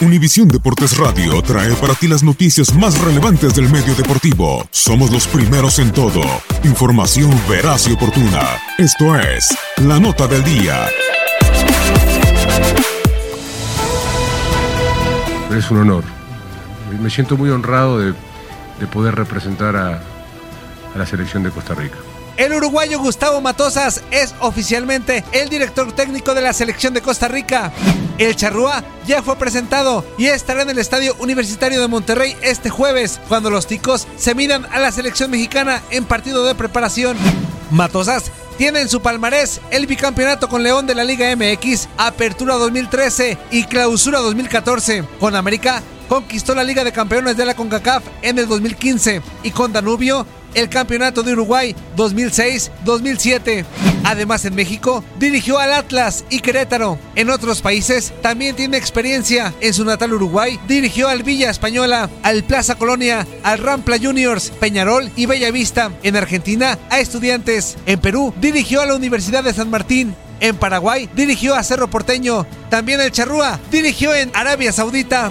Univisión Deportes Radio trae para ti las noticias más relevantes del medio deportivo. Somos los primeros en todo. Información veraz y oportuna. Esto es La Nota del Día. Es un honor. Me siento muy honrado de, de poder representar a, a la selección de Costa Rica. El uruguayo Gustavo Matosas es oficialmente el director técnico de la selección de Costa Rica. El charrúa ya fue presentado y estará en el Estadio Universitario de Monterrey este jueves, cuando los ticos se midan a la selección mexicana en partido de preparación. Matosas tiene en su palmarés el bicampeonato con León de la Liga MX, Apertura 2013 y Clausura 2014. Con América conquistó la Liga de Campeones de la CONCACAF en el 2015 y con Danubio el Campeonato de Uruguay 2006-2007. Además en México dirigió al Atlas y Querétaro. En otros países también tiene experiencia. En su natal Uruguay dirigió al Villa Española, al Plaza Colonia, al Rampla Juniors, Peñarol y Bellavista. En Argentina a Estudiantes. En Perú dirigió a la Universidad de San Martín. En Paraguay dirigió a Cerro Porteño. También el Charrúa dirigió en Arabia Saudita.